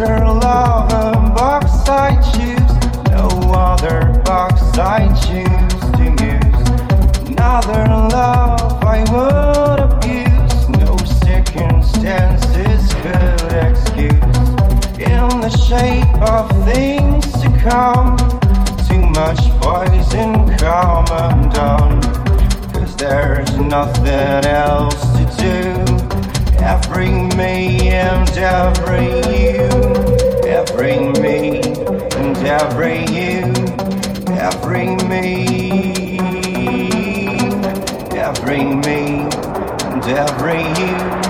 Sucker love a box I choose. No other box I choose to use. Another love I would abuse. No circumstances could excuse. In the shape of things to come. Too much poison come undone. Cause there's nothing else to do. Every me and every you, every me and every you, every me, every me and every you,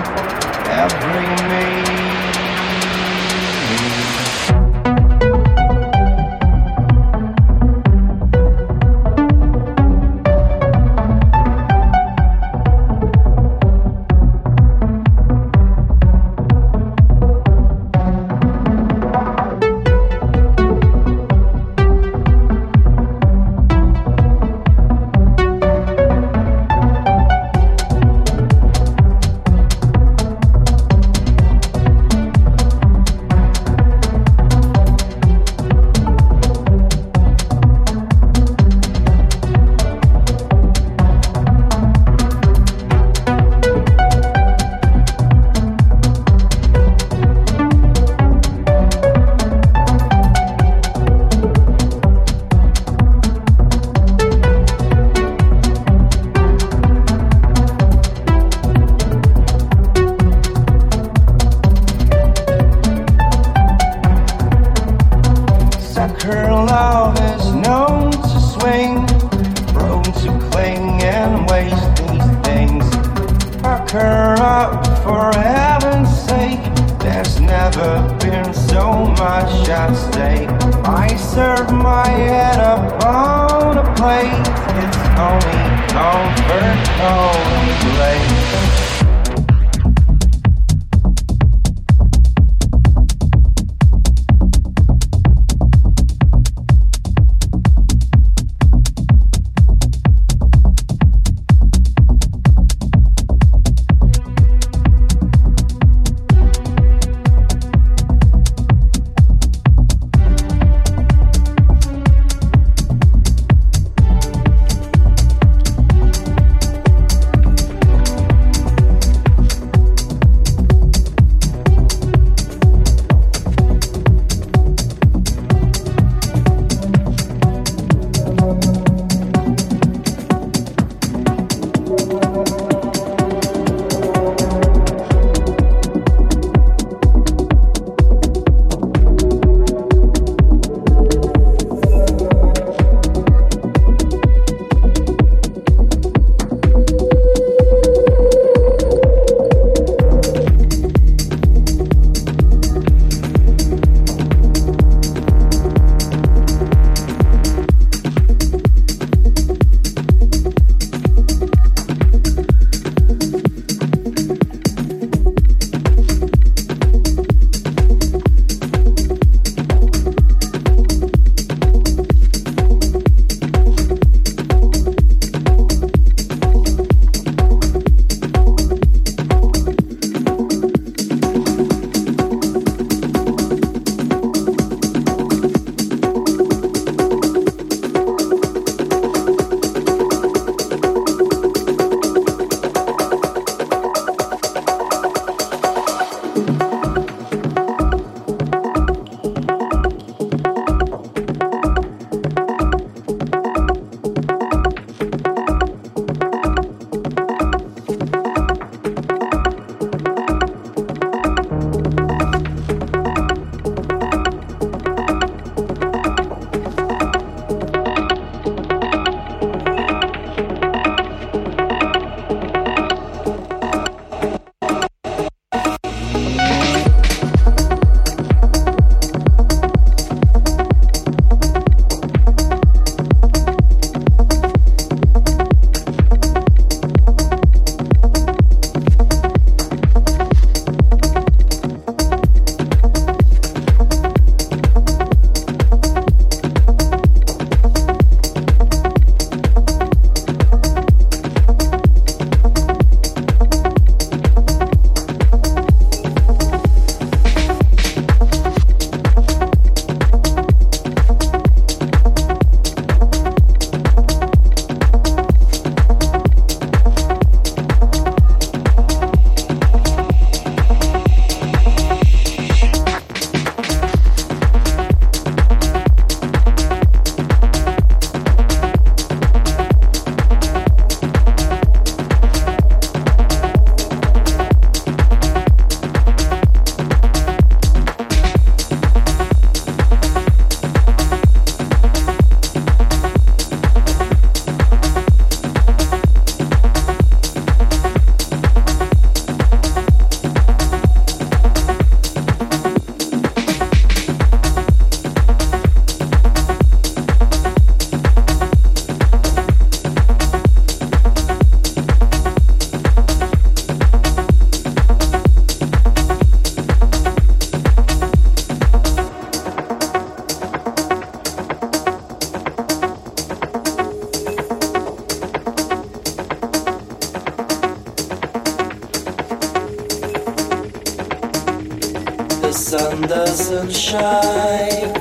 sun doesn't shine.